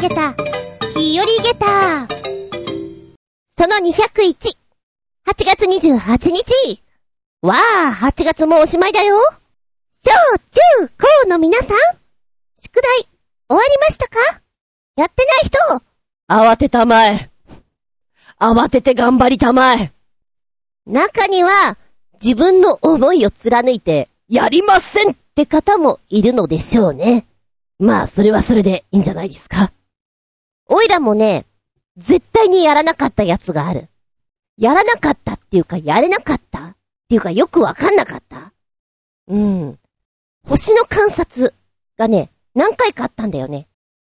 げた、日和げた。その201、8月28日。わあ、8月もおしまいだよ。小中高の皆さん、宿題、終わりましたか？やってない人、慌てたまえ。慌てて頑張りたまえ。中には、自分の思いを貫いて、やりませんって方もいるのでしょうね。まあ、それはそれでいいんじゃないですか？おいらもね、絶対にやらなかったやつがある。やらなかったっていうか、やれなかった？っていうか、よくわかんなかった？うん。星の観察がね、何回かあったんだよね。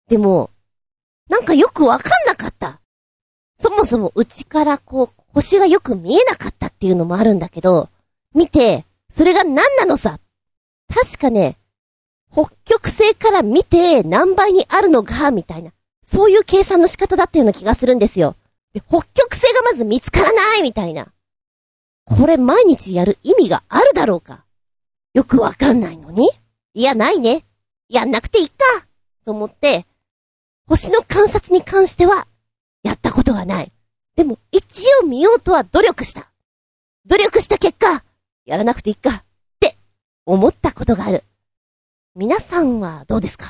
でも、なんかよくわかんなかった。そもそもうちからこう、星がよく見えなかったっていうのもあるんだけど、見て、それが何なのさ？確かね、北極星から見て何倍にあるのが、みたいな。そういう計算の仕方だったような気がするんですよ。で、北極星がまず見つからないみたいな。これ毎日やる意味があるだろうかよくわかんないのにいや、ないね。やんなくていいかと思って、星の観察に関しては、やったことがない。でも、一応見ようとは努力した。努力した結果、やらなくていいか、って思ったことがある。皆さんはどうですか？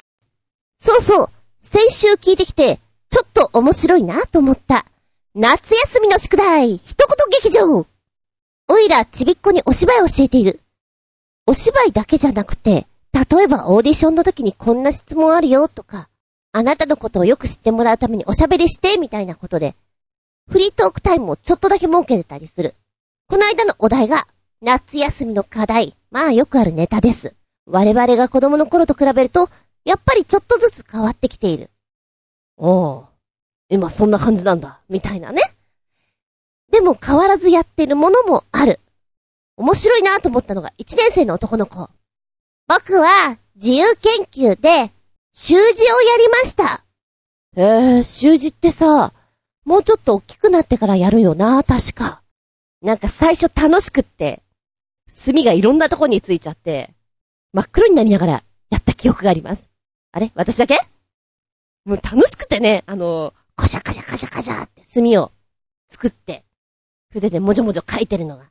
そうそう、先週聞いてきて、ちょっと面白いなと思った。夏休みの宿題、一言劇場おいらちびっこにお芝居を教えている。お芝居だけじゃなくて、例えばオーディションの時にこんな質問あるよとか、あなたのことをよく知ってもらうためにおしゃべりしてみたいなことで、フリートークタイムをちょっとだけ設けてたりする。この間のお題が、夏休みの課題。まあよくあるネタです。我々が子供の頃と比べると、やっぱりちょっとずつ変わってきている。おう。今そんな感じなんだ。みたいなね。でも変わらずやってるものもある。面白いなと思ったのが1年生の男の子。僕は自由研究で習字をやりました。へえ、習字ってさ、もうちょっと大きくなってからやるよな、確か。なんか最初楽しくって、墨がいろんなとこについちゃって、真っ黒になりながらやった記憶があります。あれ？私だけ？もう楽しくてね、あの、カシャカシャカシャカシャって墨を作って、筆でもじょもじょ書いてるのが。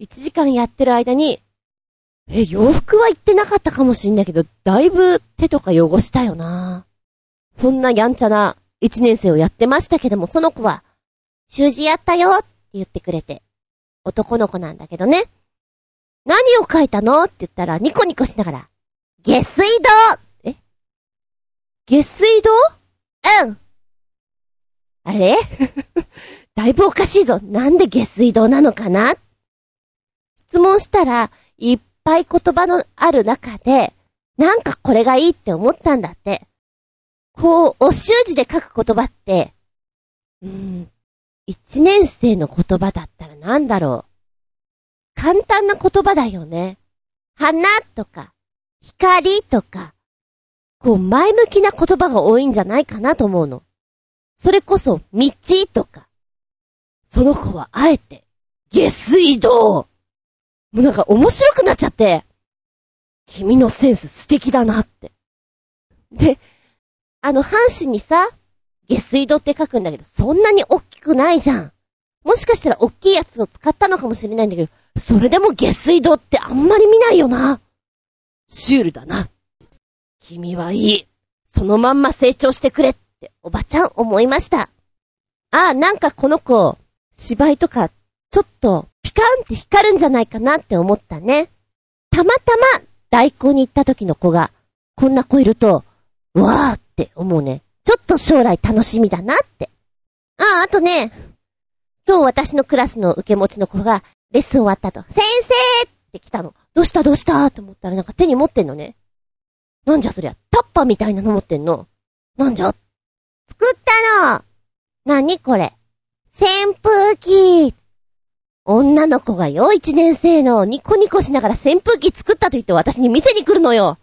1時間やってる間に、え、洋服は言ってなかったかもしんないけど、だいぶ手とか汚したよな。そんなやんちゃな1年生をやってましたけども、その子は、習字やったよって言ってくれて、男の子なんだけどね。何を書いたの？って言ったら、ニコニコしながら、下水道下水道？うんあれ？だいぶおかしいぞ。なんで下水道なのかな？質問したら、いっぱい言葉のある中で、なんかこれがいいって思ったんだって。こう、お習字で書く言葉って、うーん、一年生の言葉だったらなんだろう。簡単な言葉だよね。花とか、光とか、こう前向きな言葉が多いんじゃないかなと思うの。それこそ、道とか。その子はあえて、下水道もうなんか面白くなっちゃって、君のセンス素敵だなって。で、あの、阪神にさ、下水道って書くんだけど、そんなに大きくないじゃん。もしかしたら大きいやつを使ったのかもしれないんだけど、それでも下水道ってあんまり見ないよな。シュールだな。君はいい。そのまんま成長してくれっておばちゃん思いました。ああ、なんかこの子、芝居とか、ちょっと、ピカンって光るんじゃないかなって思ったね。たまたま、大根に行った時の子が、こんな子いると、わーって思うね。ちょっと将来楽しみだなって。ああ、あとね、今日私のクラスの受け持ちの子が、レッスン終わったと、先生って来たの。どうしたどうしたって思ったらなんか手に持ってんのね。なんじゃそりゃ、タッパーみたいなの持ってんの？なんじゃ？作ったのなにこれ？扇風機女の子がよ、一年生の、ニコニコしながら扇風機作ったと言って私に見せに来るのよ。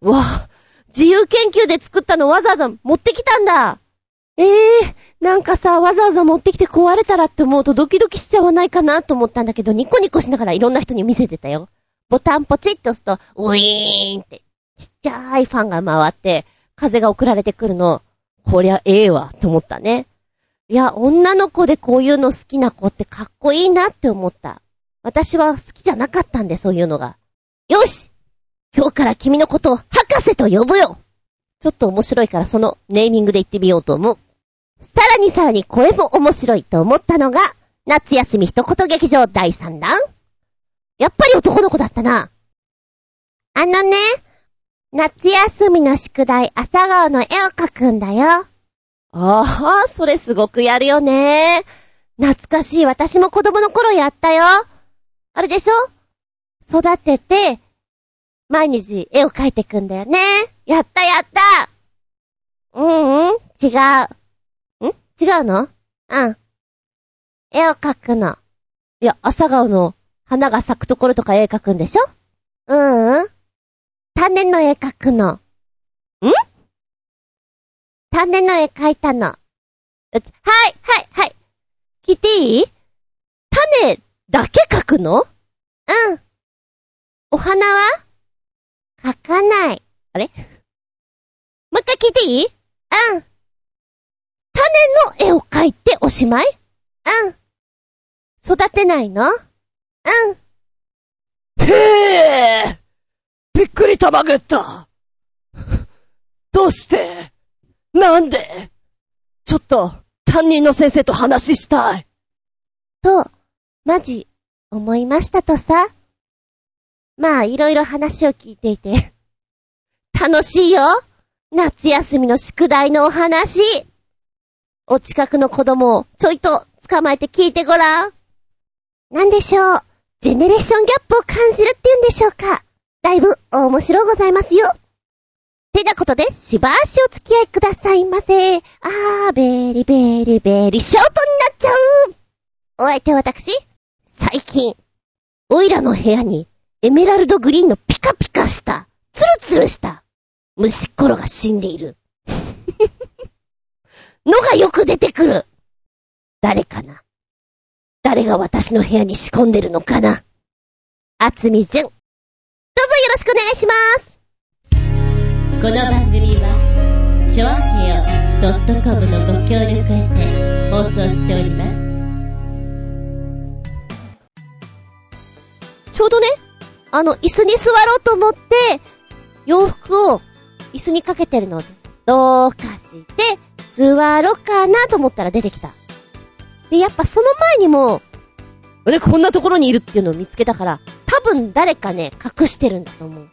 わあ、自由研究で作ったのわざわざ持ってきたんだ。ええー、なんかさ、わざわざ持ってきて壊れたらって思うとドキドキしちゃわないかなと思ったんだけど、ニコニコしながらいろんな人に見せてたよ。ボタンポチッと押すと、ウィーンって、ちっちゃいファンが回って、風が送られてくるの。こりゃええわ、と思ったね。いや、女の子でこういうの好きな子ってかっこいいなって思った。私は好きじゃなかったんで、そういうのが。よし今日から君のことを博士と呼ぶよちょっと面白いからそのネーミングで言ってみようと思う。さらにさらに声も面白いと思ったのが、夏休み一言劇場第3弾やっぱり男の子だったな。あのね、夏休みの宿題朝顔の絵を描くんだよ。ああ、それすごくやるよね。懐かしい。私も子供の頃やったよ。あれでしょ？育てて、毎日絵を描いてくんだよね。やったやったうんうん、違う。ん？違うの？うん。絵を描くの。いや、朝顔の花が咲くところとか絵描くんでしょ？うんうん。種の絵描くの。ん？種の絵描いたの。はい、はい、はい。聞いていい種だけ描くの？うん。お花は？描かない。もう一回聞いていい？うん。種の絵を描いておしまい？うん。育てないの？うん。へえびっくりたまげったどうして？なんで？ちょっと、担任の先生と話したい。と、マジ、思いましたとさ。まあ、いろいろ話を聞いていて。楽しいよ夏休みの宿題のお話お近くの子供をちょいと捕まえて聞いてごらん。なんでしょう？ジェネレーションギャップを感じるって言うんでしょうかだいぶ面白ございますよ。てなことで、しばしお付き合いくださいませ。あー、ベリベリベリショートになっちゃうお相手は私、最近、おいらの部屋に、エメラルドグリーンのピカピカした、ツルツルした、虫っころが死んでいる。のがよく出てくる。誰かな誰が私の部屋に仕込んでるのかなあつみじゅん。ぞよろしくお願いします。この番組は、ちょあへよ .com のご協力へて放送しております。ちょうどね、あの、椅子に座ろうと思って、洋服を椅子にかけてるので、どうかして、座ろうかなと思ったら出てきた。で、やっぱその前にも、俺こんなところにいるっていうのを見つけたから、多分誰かね、隠してるんだと思う。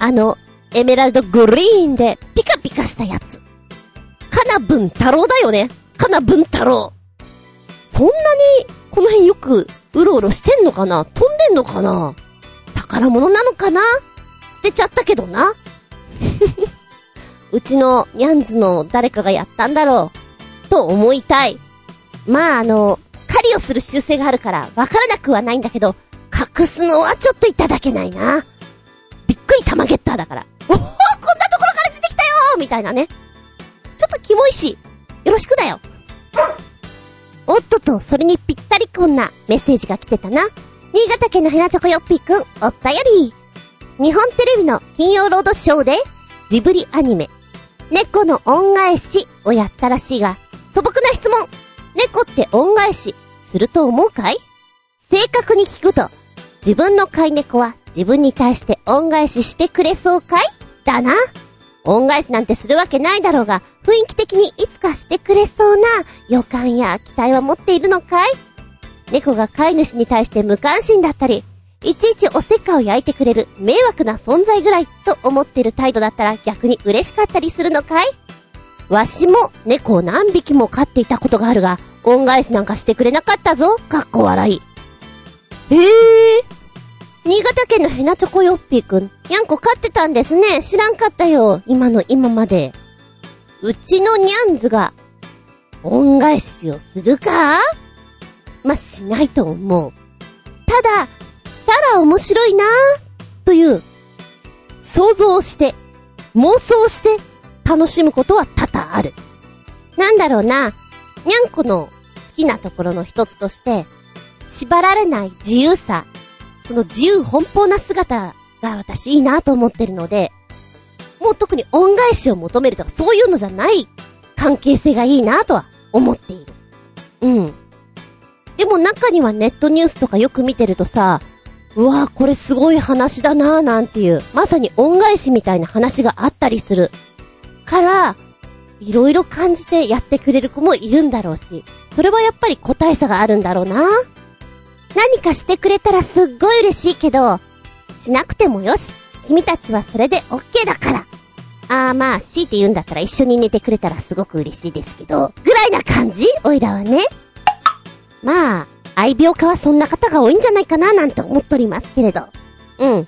あの、エメラルドグリーンでピカピカしたやつ。かなぶん太郎だよね。かなぶん太郎。そんなに、この辺よく、うろうろしてんのかな？飛んでんのかな？宝物なのかな？捨てちゃったけどな？うちのニャンズの誰かがやったんだろう。と思いたい。まああの、狩りをする習性があるから、わからなくはないんだけど、隠すのはちょっといただけないな。びっくり玉ゲッターだから。おおこんなところから出てきたよみたいなね。ちょっとキモいし、よろしくだよ。おっとと、それにぴったりこんなメッセージが来てたな。新潟県のヘナチョコヨッピーくん、おったより。日本テレビの金曜ロードショーで、ジブリアニメ、猫の恩返しをやったらしいが、素朴な質問。猫って恩返し、すると思うかい？正確に聞くと、自分の飼い猫は自分に対して恩返ししてくれそうかい？だな。恩返しなんてするわけないだろうが、雰囲気的にいつかしてくれそうな予感や期待は持っているのかい？猫が飼い主に対して無関心だったり、いちいちおせっかを焼いてくれる迷惑な存在ぐらいと思ってる態度だったら逆に嬉しかったりするのかい？わしも猫を何匹も飼っていたことがあるが、恩返しなんかしてくれなかったぞ、かっこ笑い。へえ。新潟県のヘナチョコヨッピーくん、にゃんこ飼ってたんですね。知らんかったよ。今の今まで。うちのニャンズが、恩返しをするか？まあ、しないと思う。ただ、したら面白いなという、想像して、妄想して、楽しむことは多々ある。なんだろうな、にゃんこの好きなところの一つとして、縛られない自由さ、その自由奔放な姿が私いいなと思ってるので、もう特に恩返しを求めるとかそういうのじゃない関係性がいいなとは思っている。うん。でも中にはネットニュースとかよく見てるとさ、うわぁ、これすごい話だなぁなんていう、まさに恩返しみたいな話があったりする。から、いろいろ感じてやってくれる子もいるんだろうし、それはやっぱり個体差があるんだろうな。何かしてくれたらすっごい嬉しいけど、しなくてもよし。君たちはそれで OK だから。あーまあ、強いて言うんだったら一緒に寝てくれたらすごく嬉しいですけど、ぐらいな感じ？おいらはね。まあ、愛病家はそんな方が多いんじゃないかななんて思っておりますけれど。うん。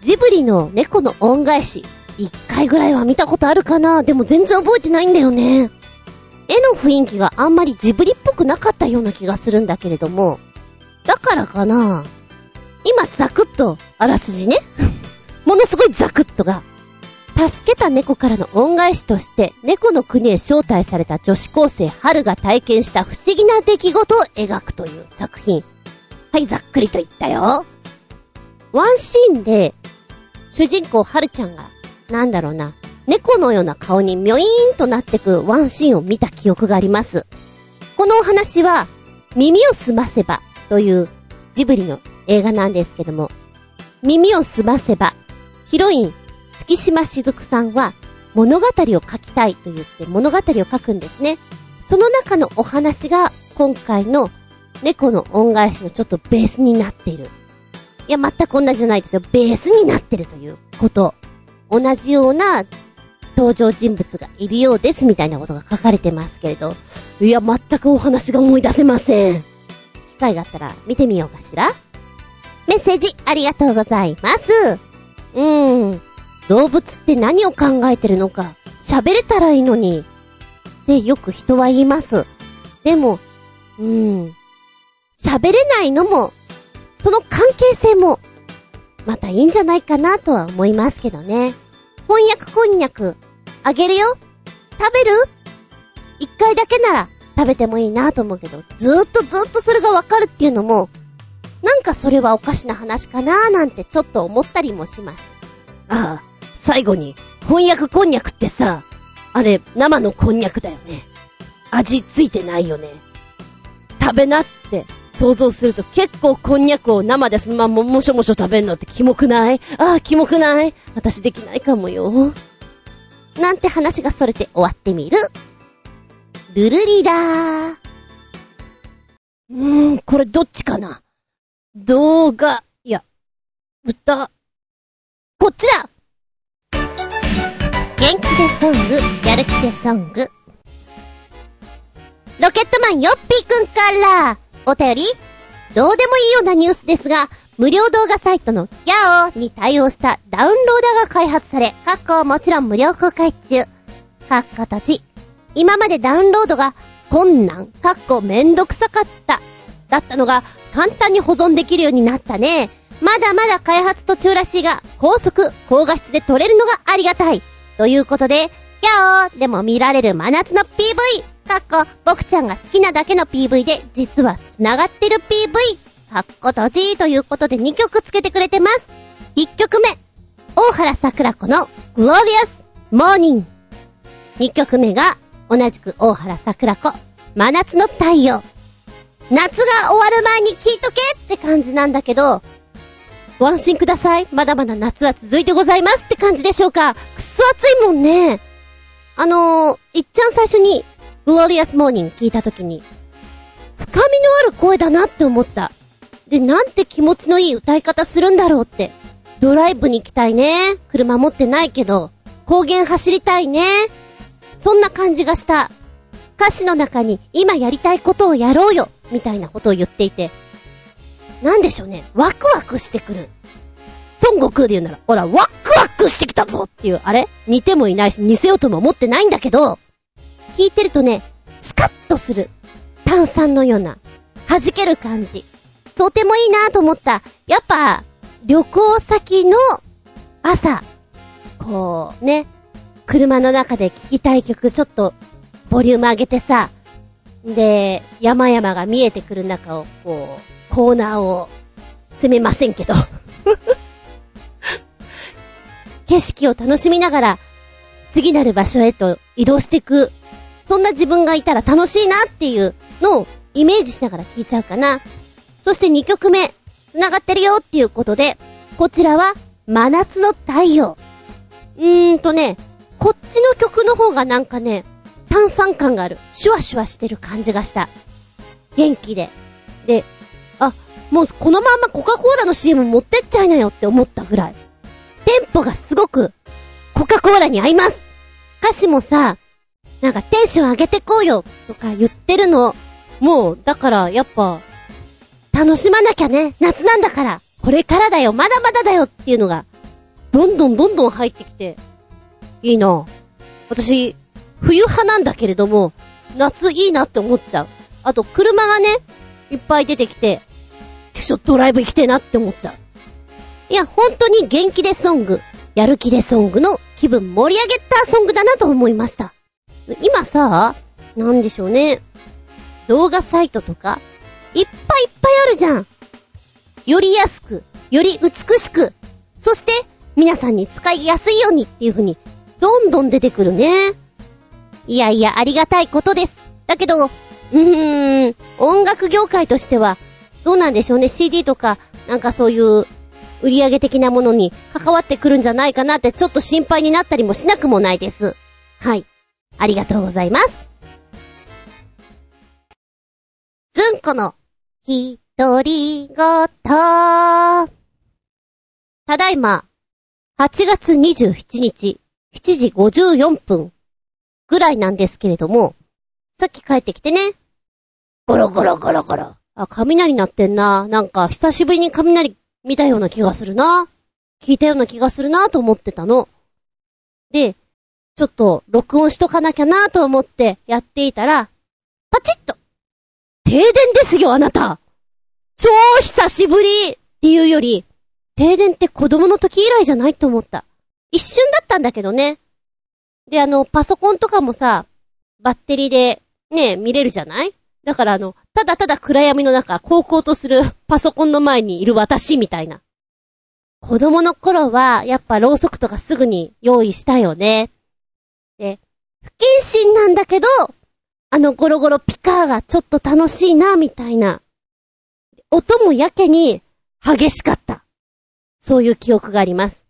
ジブリの猫の恩返し、一回ぐらいは見たことあるかな？でも全然覚えてないんだよね。絵の雰囲気があんまりジブリっぽくなかったような気がするんだけれども、だからかな今ザクッと、あらすじね。ものすごいザクッとが、助けた猫からの恩返しとして、猫の国へ招待された女子高生春が体験した不思議な出来事を描くという作品。はい、ざっくりと言ったよ。ワンシーンで、主人公春ちゃんが、なんだろうな、猫のような顔にミョイーンとなってくワンシーンを見た記憶があります。このお話は、耳をすませばというジブリの映画なんですけども、耳をすませば、ヒロイン、月島しずくさんは物語を書きたいと言って物語を書くんですね。その中のお話が今回の猫の恩返しのちょっとベースになっている。いや、全く同じじゃないですよ。ベースになってるということ。同じような登場人物がいるようですみたいなことが書かれてますけれど。いや、全くお話が思い出せません。機会があったら見てみようかしら。メッセージありがとうございます。うーん。動物って何を考えてるのか、喋れたらいいのに。ってよく人は言います。でも、うーん。喋れないのも、その関係性も、またいいんじゃないかなとは思いますけどね。翻訳こんにゃく、あげるよ食べる？一回だけなら食べてもいいなと思うけど、ずーっとずーっとそれがわかるっていうのも、なんかそれはおかしな話かなーなんてちょっと思ったりもします。ああ、最後に、翻訳こんにゃくってさ、あれ、生のこんにゃくだよね。味ついてないよね。食べなって想像すると結構こんにゃくを生でそのままもしょもしょ食べんのってキモくない？ああ、キモくない？私できないかもよ。なんて話がそれて終わってみる。ルルリラー。うーん、これどっちかな？動画、いや、歌、こっちだ元気でソング、やる気でソング。ロケットマンヨッピーくんから、お便りどうでもいいようなニュースですが、無料動画サイトのギャオに対応したダウンローダーが開発され、かっこもちろん無料公開中。かっこ閉じ。今までダウンロードが困難、かっこめんどくさかった、だったのが簡単に保存できるようになったね。まだまだ開発途中らしいが、高速、高画質で撮れるのがありがたい。ということで、ギャオでも見られる真夏の PV! かっこ、僕ちゃんが好きなだけの PV で、実は繋がってる PV! かっこ閉じということで2曲つけてくれてます。1曲目、大原桜子の Glorious Morning。2曲目が、同じく大原桜子、真夏の太陽。夏が終わる前に聞いとけって感じなんだけど、ご安心ください。まだまだ夏は続いてございますって感じでしょうか。くっそ暑いもんね。あのー、いっちゃん最初に、Glorious Morning 聞いたときに、深みのある声だなって思った。で、なんて気持ちのいい歌い方するんだろうって。ドライブに行きたいね。車持ってないけど、高原走りたいね。そんな感じがした。歌詞の中に今やりたいことをやろうよ、みたいなことを言っていて、なんでしょうね、ワクワクしてくる。孫悟空で言うなら、ほら、ワクワクしてきたぞっていう、あれ？似てもいないし、似せようとも思ってないんだけど、聞いてるとね、スカッとする。炭酸のような、弾ける感じ。とてもいいなと思った。やっぱ、旅行先の朝、こうね、車の中で聴きたい曲ちょっと、ボリューム上げてさ、で、山々が見えてくる中を、こう、コーナーを攻めませんけど。景色を楽しみながら、次なる場所へと移動していくそんな自分がいたら楽しいなっていうのをイメージしながら聴いちゃうかな。そして2曲目、繋がってるよっていうことで、こちらは、真夏の太陽。うーんとね、こっちの曲の方がなんかね、炭酸感がある。シュワシュワしてる感じがした。元気で。で、あ、もうこのまんまコカ・コーラの CM 持ってっちゃいなよって思ったぐらい。テンポがすごく、コカ・コーラに合います。歌詞もさ、なんかテンション上げてこうよとか言ってるの。もう、だからやっぱ、楽しまなきゃね。夏なんだから。これからだよ。まだまだだよっていうのが、どんどんどんどん入ってきて、いいな。私、冬派なんだけれども、夏いいなって思っちゃう。あと、車がね、いっぱい出てきて、ちょっとドライブ行きてえなって思っちゃう。いや、本当に元気でソング、やる気でソングの気分盛り上げたソングだなと思いました。今さ、なんでしょうね。動画サイトとか、いっぱいいっぱいあるじゃん。より安く、より美しく、そして皆さんに使いやすいようにっていう風に、どんどん出てくるね。いやいや、ありがたいことです。だけど、うーん、音楽業界としては、どうなんでしょうね。CD とか、なんかそういう売り上げ的なものに関わってくるんじゃないかなってちょっと心配になったりもしなくもないです。はい。ありがとうございます。ずんこの、ひとりごと。ただいま、8月27日、7時54分ぐらいなんですけれども、さっき帰ってきてね、ゴロゴロゴロゴロ。あ、雷鳴ってんな。なんか、久しぶりに雷見たような気がするな。聞いたような気がするなと思ってたの。で、ちょっと、録音しとかなきゃなと思ってやっていたら、パチッと停電ですよ、あなた超久しぶりっていうより、停電って子供の時以来じゃないと思った。一瞬だったんだけどね。で、あの、パソコンとかもさ、バッテリーで、ね、見れるじゃない？だからあの、ただただ暗闇の中、高校とする パソコンの前にいる私みたいな。子供の頃は、やっぱろうそくとかすぐに用意したよね。で、不謹慎なんだけど、あのゴロゴロピカーがちょっと楽しいな、みたいな。音もやけに激しかった。そういう記憶があります。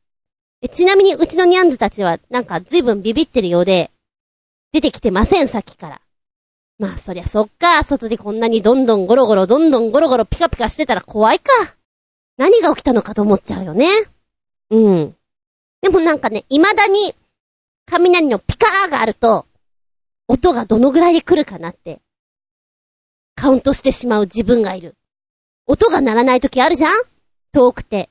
ちなみにうちのニャンズたちはなんか随分ビビってるようで、出てきてません、さっきから。まあ、そりゃそっか。外でこんなにどんどんゴロゴロ、どんどんゴロゴロピカピカしてたら怖いか。何が起きたのかと思っちゃうよね。うん。でもなんかね、未だに、雷のピカーがあると、音がどのぐらいで来るかなって、カウントしてしまう自分がいる。音が鳴らない時あるじゃん？遠くて。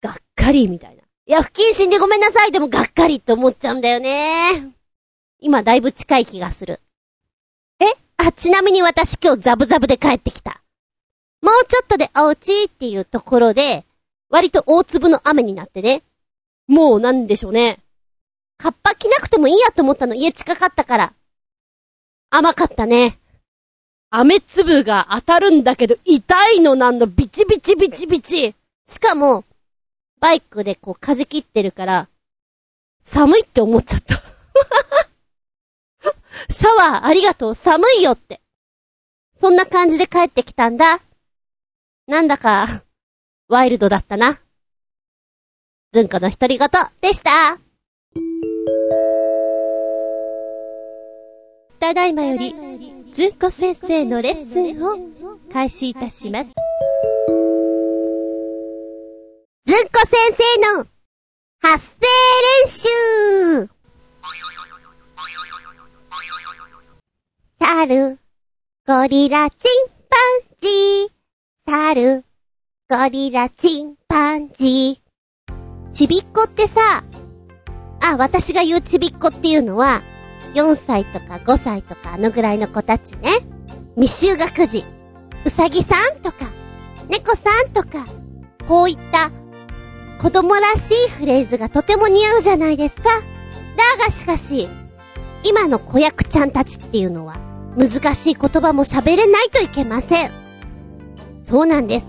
がっかり、みたいな。いや、不謹慎でごめんなさい。でもがっかりって思っちゃうんだよね。今だいぶ近い気がする。え？あ、ちなみに私今日ザブザブで帰ってきた。もうちょっとでお家っていうところで、割と大粒の雨になってね。もうなんでしょうね。カッパ着なくてもいいやと思ったの、家近かったから。甘かったね。雨粒が当たるんだけど、痛いのなんの、ビチビチビチビチ。しかも、バイクでこう風切ってるから、寒いって思っちゃった。シャワーありがとう、寒いよって。そんな感じで帰ってきたんだ。なんだか、ワイルドだったな。ずんこの独り言でした。ただいまより、ずんこ先生のレッスンを開始いたします。ずんこ先生の発声練習猿、ゴリラ、チンパンジー。猿、ゴリラ、チンパンジー。ちびっこってさ、あ、私が言うちびっこっていうのは、4歳とか5歳とかあのぐらいの子たちね。未就学児、うさぎさんとか、猫さんとか、こういった子供らしいフレーズがとても似合うじゃないですか。だがしかし、今の子役ちゃんたちっていうのは、難しい言葉も喋れないといけません。そうなんです。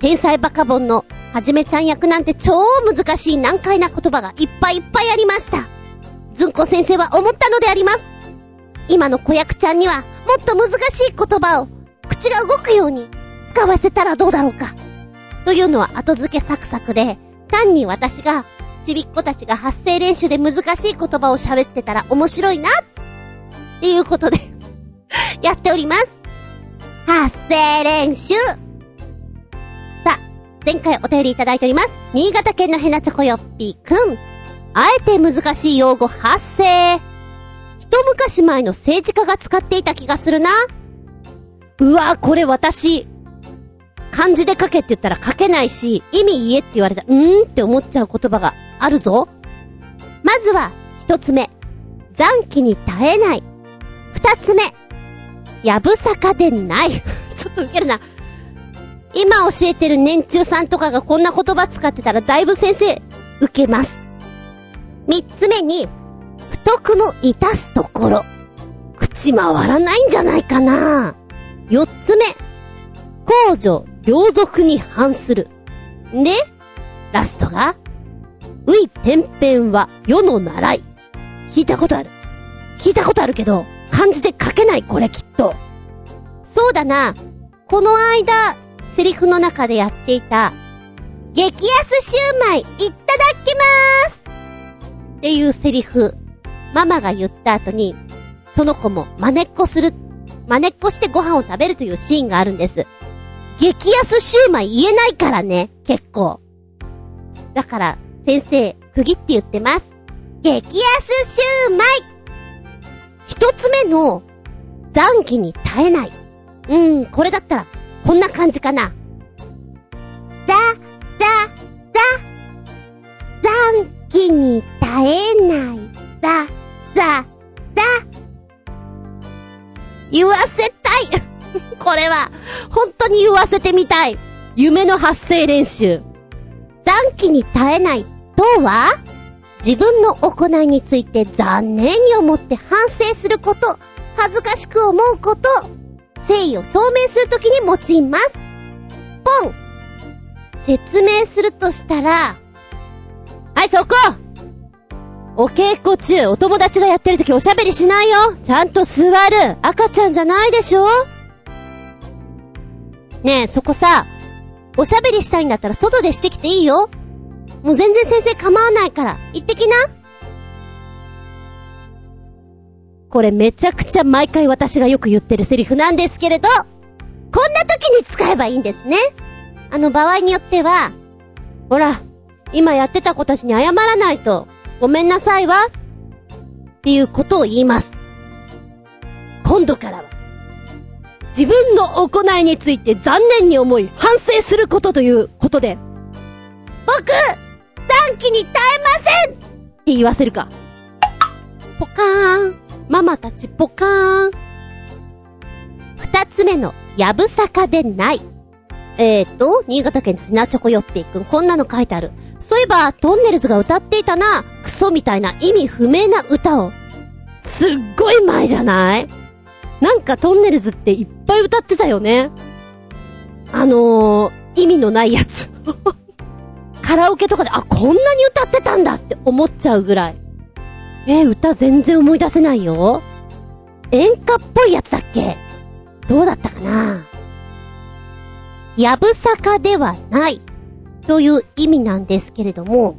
天才バカボンのはじめちゃん役なんて超難しい難解な言葉がいっぱいいっぱいありました。ずんこ先生は思ったのであります。今の子役ちゃんにはもっと難しい言葉を口が動くように使わせたらどうだろうか。というのは後付けサクサクで、単に私がちびっ子たちが発声練習で難しい言葉を喋ってたら面白いなっていうことで やっております。発声練習さあ、前回お便りいただいております。新潟県のヘナチョコヨッピーくん。あえて難しい用語発声。一昔前の政治家が使っていた気がするな。うわこれ私、漢字で書けって言ったら書けないし、意味言えって言われたら、うーんって思っちゃう言葉があるぞ。まずは、一つ目。残機に耐えない。二つ目。やぶさかでない。ちょっとウケるな。今教えてる年中さんとかがこんな言葉使ってたらだいぶ先生、受けます。三つ目に、不徳の致すところ。口回らないんじゃないかな。四つ目、公序良俗に反する。で、ラストが、うい天変は世の習い。聞いたことある。聞いたことあるけど、漢字で書けないこれきっと。そうだな。この間、セリフの中でやっていた、激安シューマイいただきまーすっていうセリフ、ママが言った後に、その子も真似っこする、真似っこしてご飯を食べるというシーンがあるんです。激安シューマイ言えないからね、結構。だから、先生、釘って言ってます。激安シューマイ一つ目の、残機に耐えない。うん、これだったら、こんな感じかな。だ、だ、だ、残機に耐えない。だ、だ、だ。言わせたい これは、本当に言わせてみたい。夢の発声練習。残機に耐えないとは？自分の行いについて残念に思って反省すること、恥ずかしく思うこと、誠意を表明するときに用います。ポン。説明するとしたら、はい、そこお稽古中、お友達がやってるときおしゃべりしないよ。ちゃんと座る。赤ちゃんじゃないでしょ？ねえ、そこさ、おしゃべりしたいんだったら外でしてきていいよもう全然先生構わないから、行ってきな。これめちゃくちゃ毎回私がよく言ってるセリフなんですけれど、こんな時に使えばいいんですね。あの場合によっては、ほら、今やってた子たちに謝らないと、ごめんなさいわ。っていうことを言います。今度からは、自分の行いについて残念に思い反省することということで、僕、短期に耐えませんって言わせるか。ポカーン。ママたちポカーン。二つ目の、やぶさかでない。えーと、新潟県のひなチョコヨッピーくん、こんなの書いてある。そういえば、トンネルズが歌っていたな、クソみたいな意味不明な歌を。すっごい前じゃない？なんかトンネルズっていっぱい歌ってたよね。あのー、意味のないやつ。カラオケとかで、あ、こんなに歌ってたんだって思っちゃうぐらい。えー、歌全然思い出せないよ。演歌っぽいやつだっけ？どうだったかな？やぶさかではないという意味なんですけれども、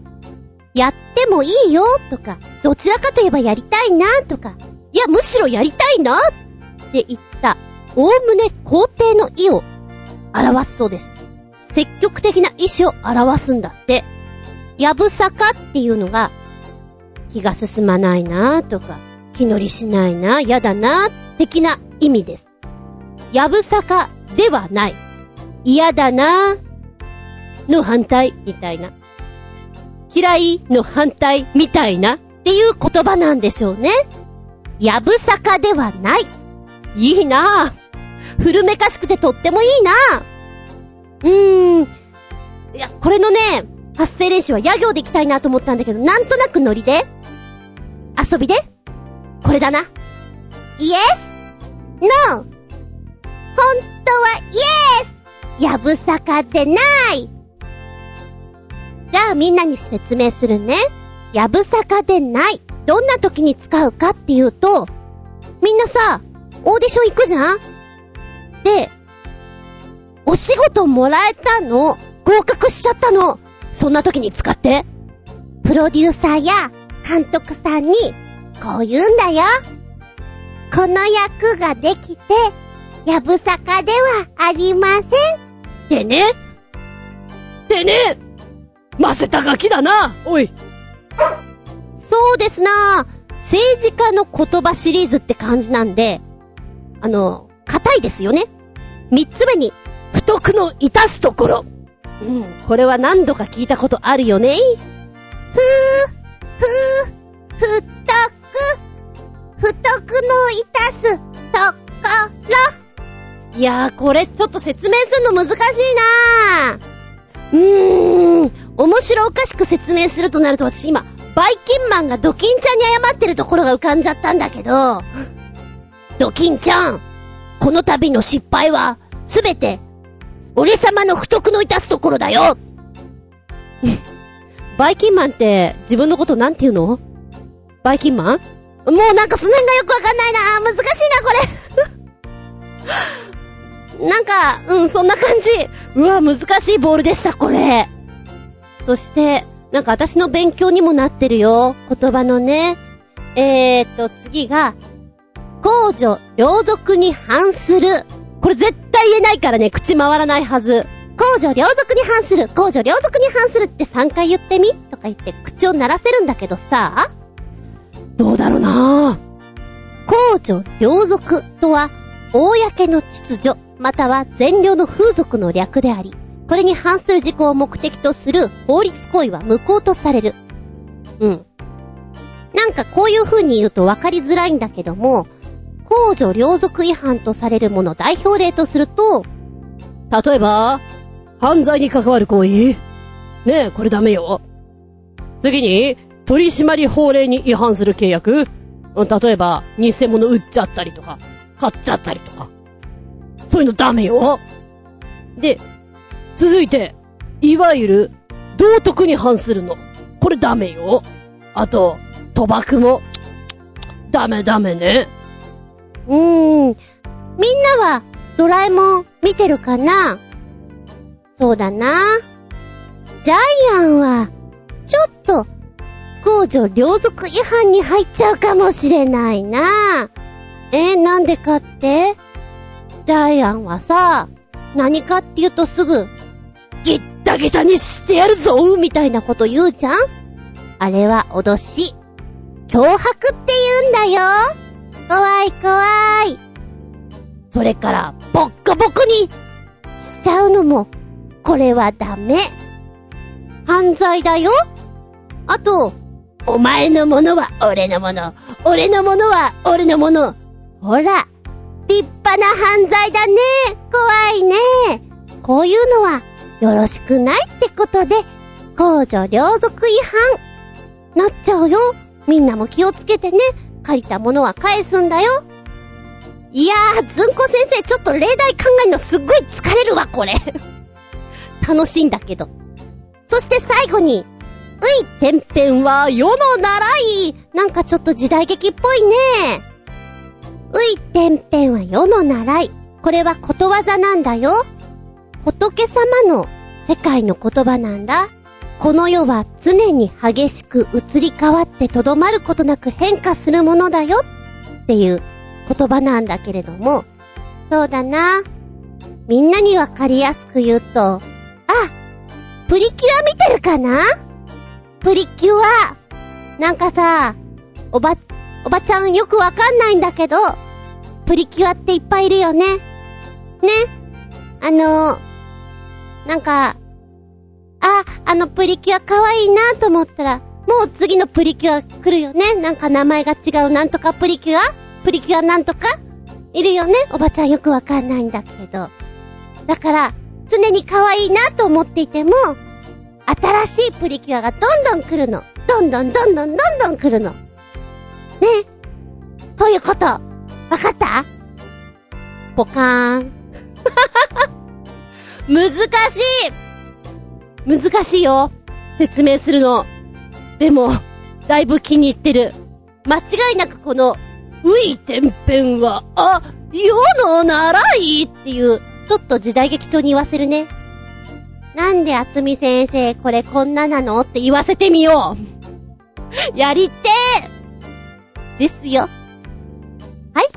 やってもいいよとか、どちらかといえばやりたいなとか、いやむしろやりたいなって言った、おおむね肯定の意を表すそうです。積極的な意志を表すんだって。やぶさかっていうのが、気が進まないなとか、気乗りしないな、やだな、的な意味です。やぶさかではない。嫌だな、の反対、みたいな。嫌いの反対、みたいな、っていう言葉なんでしょうね。やぶさかではない。いいな古めかしくてとってもいいなうーん。いや、これのね、発声練習は野行で行きたいなと思ったんだけど、なんとなくノリで？遊びで？これだな。イエス？ノー本当はイエスやぶさかでないじゃあみんなに説明するね。やぶさかでない。どんな時に使うかっていうと、みんなさ、オーディション行くじゃん？で、お仕事もらえたの？合格しちゃったの？そんな時に使って。プロデューサーや監督さんに、こう言うんだよ。この役ができて、やぶさかではありません。でね。でね。ませたガキだな。おい。そうですな政治家の言葉シリーズって感じなんで、あの、硬いですよね。三つ目に、不徳の致すところ。うん、これは何度か聞いたことあるよね。ふー、ふっとく、不徳の致すところ。いやー、これちょっと説明するの難しいなーうーん、面白おかしく説明するとなると私今、バイキンマンがドキンちゃんに謝ってるところが浮かんじゃったんだけど、ドキンちゃん、この度の失敗は、すべて、俺様の不徳の致すところだよ バイキンマンって自分のことなんて言うの？バイキンマン？もうなんかその辺がよくわかんないな難しいな、これ なんか、うん、そんな感じ。うわ、難しいボールでした、これ。そして、なんか私の勉強にもなってるよ。言葉のね。えーと、次が、公序良俗に反する。これ絶対言えないからね、口回らないはず。公序良俗に反する、公序良俗に反するって3回言ってみ？とか言って口を鳴らせるんだけどさ、どうだろうな公序良俗とは、公の秩序、または善良の風俗の略であり、これに反する事項を目的とする法律行為は無効とされる。うん。なんかこういう風に言うと分かりづらいんだけども、公序良俗違反とされるもの代表例とすると、例えば、犯罪に関わる行為？ねえ、これダメよ。次に、取締法令に違反する契約？例えば、偽物売っちゃったりとか、買っちゃったりとか。そういうのダメよ。で、続いて、いわゆる、道徳に反するの。これダメよ。あと、賭博も、ダメダメね。うーん。みんなは、ドラえもん見てるかな？そうだな。ジャイアンは、ちょっと、公序良俗違反に入っちゃうかもしれないな。えーなんでかって？ジャイアンはさ、何かって言うとすぐ、ギッタギタにしてやるぞみたいなこと言うじゃん？あれは脅し。脅迫って言うんだよ。怖い怖い。それから、ボッコボコにしちゃうのも、これはダメ。犯罪だよ。あと、お前のものは俺のもの。俺のものは俺のもの。ほら、立派な犯罪だね。怖いね。こういうのは、よろしくないってことで、公序良俗違反。なっちゃうよ。みんなも気をつけてね。借りたものは返すんだよ。いやー、ずんこ先生、ちょっと例題考えるのすっごい疲れるわ、これ。楽しいんだけど。そして最後に、ういてんぺんは世の習い。なんかちょっと時代劇っぽいね。ういてんぺんは世の習い。これはことわざなんだよ。仏様の世界の言葉なんだ。この世は常に激しく移り変わってとどまることなく変化するものだよっていう言葉なんだけれども、そうだな。みんなにわかりやすく言うと、あ、プリキュア見てるかな？プリキュア。なんかさ、おば、おばちゃんよくわかんないんだけど、プリキュアっていっぱいいるよね。ね。あの、なんか、あ、あのプリキュア可愛いなと思ったら、もう次のプリキュア来るよね。なんか名前が違うなんとかプリキュア？プリキュアなんとか？いるよね？おばちゃんよくわかんないんだけど。だから、常に可愛いなと思っていても、新しいプリキュアがどんどん来るの。どんどんどんどんどんどん来るの。ね？こういうこと。わかった？ポカーン。難しい難しいよ。説明するの。でも、だいぶ気に入ってる。間違いなくこの、ういてんぺんは、あ、世の習いっていう、ちょっと時代劇調に言わせるね。なんで厚み先生これこんななのって言わせてみよう。やりてーですよ。はい。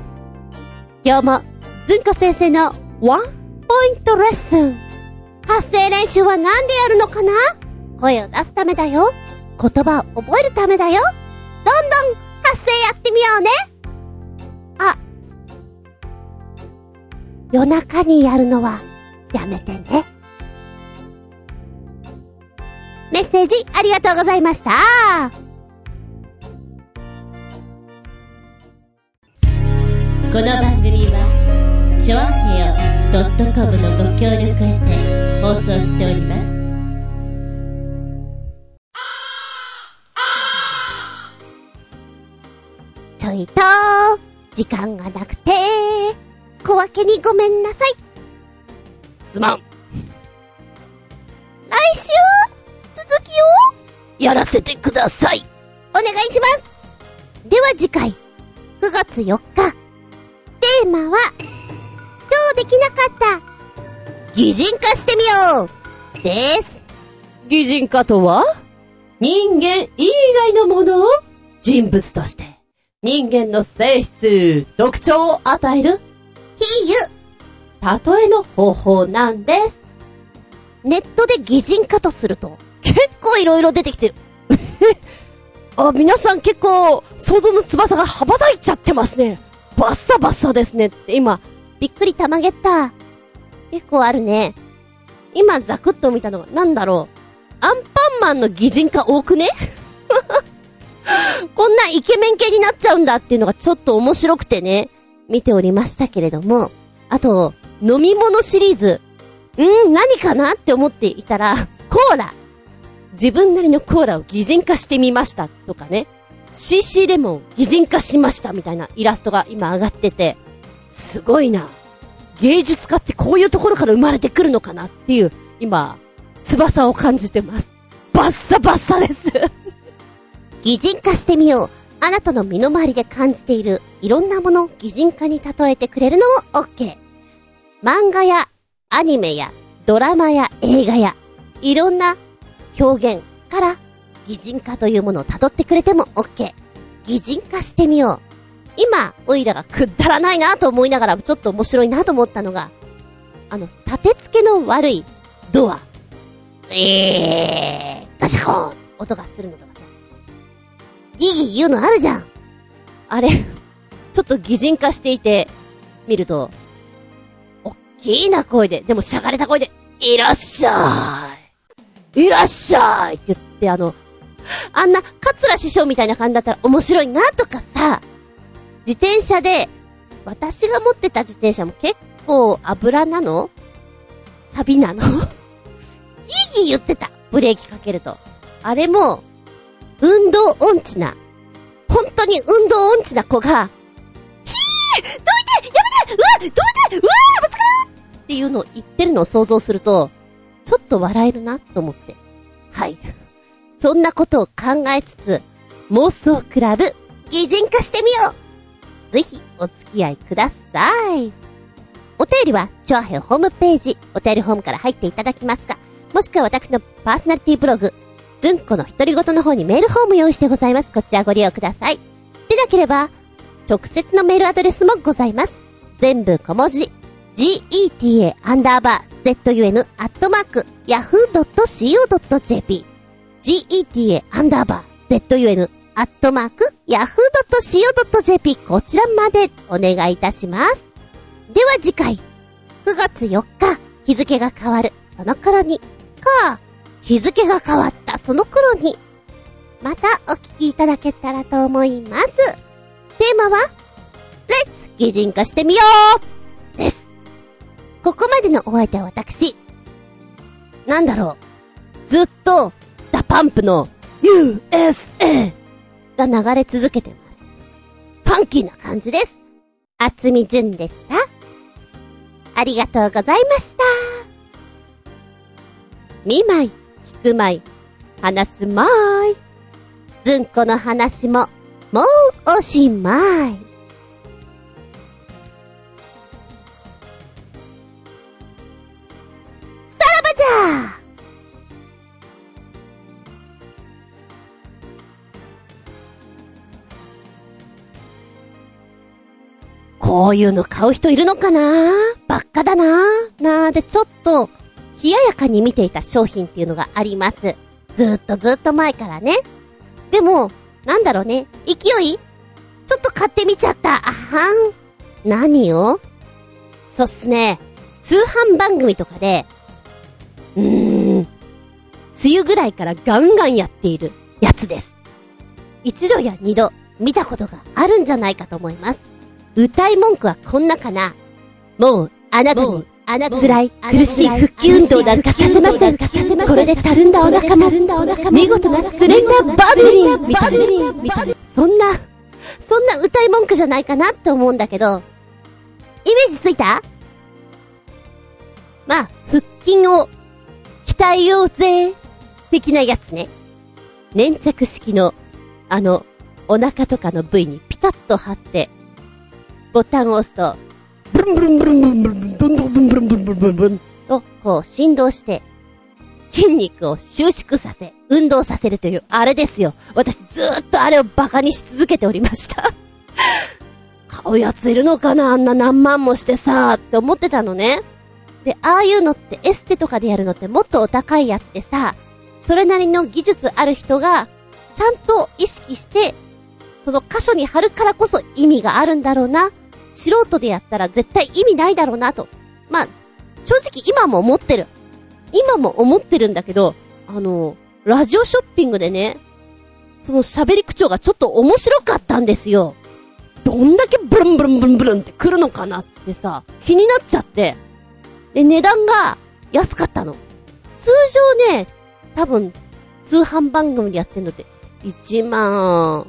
今日も、ずんこ先生のワンポイントレッスン。発声練習はなんでやるのかな？声を出すためだよ。言葉を覚えるためだよ。どんどん発声やってみようね。あ。夜中にやるのはやめてね。メッセージありがとうございました。この番組は、ちょあへよ .com のご協力へて放送しております。ちょいと、時間がなくて、小分けにごめんなさい。すまん。来週、続きを、やらせてください。お願いします。では次回、9月4日、テーマは、かった、擬人化してみようです。擬人化とは？人間以外のものを人物として人間の性質、特徴を与える比喩例えの方法なんです。ネットで擬人化とすると結構いろいろ出てきてる。あ、皆さん結構想像の翼が羽ばたいちゃってますね。バッサバッサですねって今。びっくりたまげった。結構あるね。今ザクッと見たのが、なんだろう。アンパンマンの擬人化多くね？こんなイケメン系になっちゃうんだっていうのがちょっと面白くてね、見ておりましたけれども。あと、飲み物シリーズ。んー、何かなって思っていたら、コーラ。自分なりのコーラを擬人化してみましたとかね。CC レモン擬人化しましたみたいなイラストが今上がってて、すごいな。芸術家ってこういうところから生まれてくるのかなっていう、今、翼を感じてます。バッサバッサです擬人化してみよう。あなたの身の回りで感じているいろんなものを擬人化に例えてくれるのも OK。漫画やアニメやドラマや映画やいろんな表現から擬人化というものを辿ってくれても OK。擬人化してみよう。今、オイラがくだらないなと思いながらちょっと面白いなと思ったのが、あの、立て付けの悪いドア。えー、ガシャコーン音がするのとかさ。ギギ言うのあるじゃん。あれ、ちょっと擬人化していて、見ると、おっきいな声で、でもしゃがれた声で、いらっしゃいいらっしゃいって言って、あの、あんな、桂師匠みたいな感じだったら面白いなとかさ、自転車で、私が持ってた自転車も結構油なの？サビなの？ギーギー言ってた。ブレーキかけると。あれも、運動音痴な、本当に運動音痴な子が、ひーどいて！やめて！うわどいて！うわぶつかるっていうのを言ってるのを想像すると、ちょっと笑えるなと思って。はい。そんなことを考えつつ、妄想クラブ、擬人化してみよう！ぜひ、お付き合いください。お便りは、チョアヘホームページ、お便りホームから入っていただきますか、もしくは私のパーソナリティブログ、ズンコの独り言の方にメールフォーム用意してございます。こちらご利用ください。でなければ、直接のメールアドレスもございます。全部小文字、geta アンダーバー zun アットマーク yahoo.co.jp geta アンダーバー zun アットマーク yahoo.co.jp こちらまでお願いいたします。では次回、9月4日、日付が変わる、その頃に、か、日付が変わったその頃に、またお聞きいただけたらと思います。テーマは、レッツ擬人化してみようです。ここまでのお相手は私。なんだろう。ずっと、 DA PUMP の USA が流れ続けてます。ファンキーな感じです。厚み純でした。ありがとうございました。見まい、聞くまい、話すまい。ずんこの話も、もうおしまい。こういうの買う人いるのかな？ばっかだな？なーで、ちょっと、冷ややかに見ていた商品っていうのがあります。ずっとずっと前からね。でも、なんだろうね。勢い？ちょっと買ってみちゃった。あはん。何を？そうっすね。通販番組とかで、うーん、梅雨ぐらいからガンガンやっているやつです。一度や二度見たことがあるんじゃないかと思います。歌い文句はこんなかな。もう、あなたに、あなた辛い、苦しい復帰運動なんかさせません。これでたるんだお腹も、見事なスレンダーバディみたいな、みたいな。そんな、そんな歌い文句じゃないかなって思うんだけど、イメージついた？まあ、腹筋を鍛えようぜ、的なやつね。粘着式の、あの、お腹とかの部位にピタッと貼って、ボタンを押すと、ブルンブルンブルンブルンブルン、どんどんブルンブルンブルンブルンブルンブルンと、こう振動して、筋肉を収縮させ、運動させるという、あれですよ。私ずーっとあれをバカにし続けておりました。買うやついるのかなあんな何万もしてさ、って思ってたのね。で、ああいうのってエステとかでやるのってもっとお高いやつでさ、それなりの技術ある人が、ちゃんと意識して、その箇所に貼るからこそ意味があるんだろうな。素人でやったら絶対意味ないだろうなと。まあ、正直今も思ってる。今も思ってるんだけど、あの、ラジオショッピングでね、その喋り口調がちょっと面白かったんですよ。どんだけブルンブルンブルンブルンって来るのかなってさ、気になっちゃって。で、値段が安かったの。通常ね、多分、通販番組でやってんのって、1万、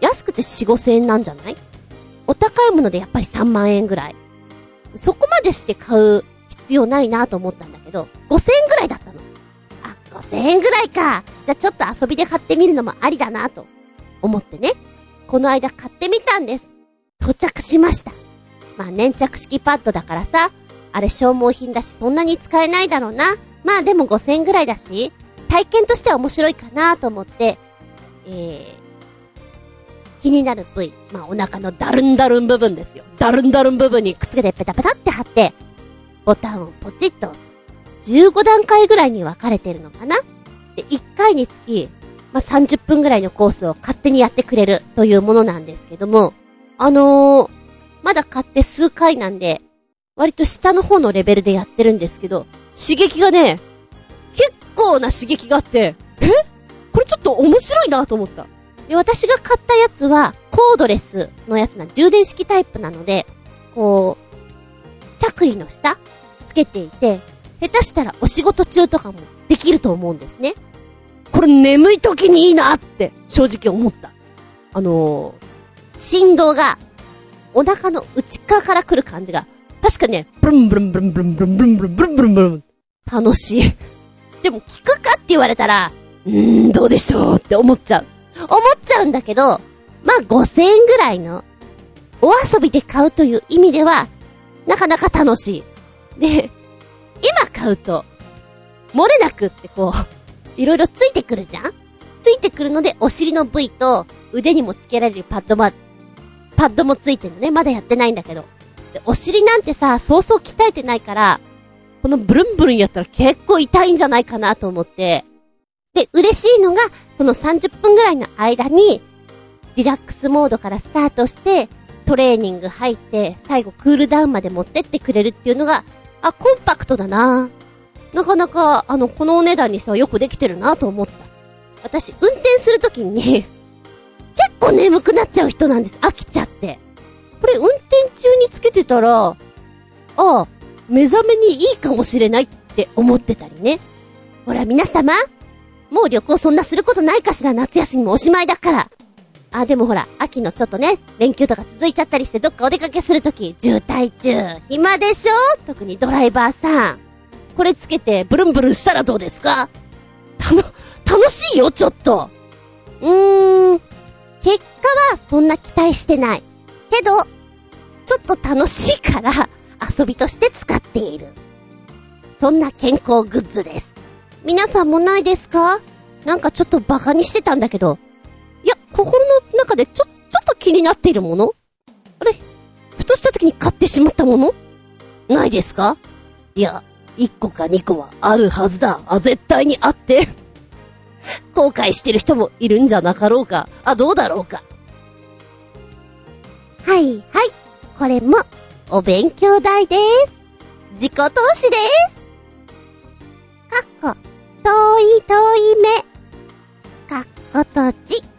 安くて4、5千円なんじゃない？お高いものでやっぱり3万円ぐらい。そこまでして買う必要ないなと思ったんだけど、5千円ぐらいだったの。あ、5千円ぐらいか。じゃあちょっと遊びで買ってみるのもありだなと思ってね。この間買ってみたんです。到着しました。まあ粘着式パッドだからさ、あれ消耗品だしそんなに使えないだろうな。まあでも5000円ぐらいだし、体験としては面白いかなと思って、えー、気になる部位。まあお腹のダルンダルン部分ですよ。ダルンダルン部分にくっつけてペタペタって貼って、ボタンをポチッと押す。15段階ぐらいに分かれてるのかな？で、1回につき、まあ、30分ぐらいのコースを勝手にやってくれるというものなんですけども、あのー、まだ買って数回なんで、割と下の方のレベルでやってるんですけど、刺激がね、結構な刺激があって、え？これちょっと面白いなと思った。で、私が買ったやつは、コードレスのやつな、充電式タイプなので、こう、着衣の下つけていて、下手したらお仕事中とかもできると思うんですね。これ眠い時にいいなって正直思った。あのー、振動がお腹の内側から来る感じが、確かね、ブルンブルンブルンブルンブルンブルンブルンブルンブルンブルン楽しい。でも聞くかって言われたら、うーん、どうでしょうって思っちゃう。思っちゃうんだけど、まあ5000円ぐらいのお遊びで買うという意味では、なかなか楽しい。で、今買うと、漏れなくってこう、いろいろついてくるじゃん？ついてくるので、お尻の部位と腕にもつけられるパッドも、パッドもついてるのね。まだやってないんだけど。でお尻なんてさ、そうそう鍛えてないから、このブルンブルンやったら結構痛いんじゃないかなと思って。で、嬉しいのが、その30分ぐらいの間に、リラックスモードからスタートして、トレーニング入って、最後クールダウンまで持ってってくれるっていうのが、あ、コンパクトだななかなか、あの、このお値段にしてはよくできてるなと思った。私、運転するときに、結構眠くなっちゃう人なんです。飽きちゃって。これ、運転中につけてたら、ああ、目覚めにいいかもしれないって思ってたりね。ほら、皆様、もう旅行そんなすることないかしら夏休みもおしまいだから。あ、でもほら、秋のちょっとね、連休とか続いちゃったりしてどっかお出かけするとき、渋滞中、暇でしょ？特にドライバーさん。これつけてブルンブルンしたらどうですか？たの、楽しいよ、ちょっと。うーん、結果はそんな期待してない。けど、ちょっと楽しいから、遊びとして使っている。そんな健康グッズです。皆さんもないですか？なんかちょっとバカにしてたんだけど。いや、心の中でちょ、ちょっと気になっているもの？あれ？二とした時に買ってしまったもの？ないですか？いや、1個か2個はあるはずだ。あ、絶対にあって。後悔してる人もいるんじゃなかろうか。あ、どうだろうか？はいはい。これも、お勉強代です。自己投資です。かっこ、遠い遠い目。かっこ閉じ。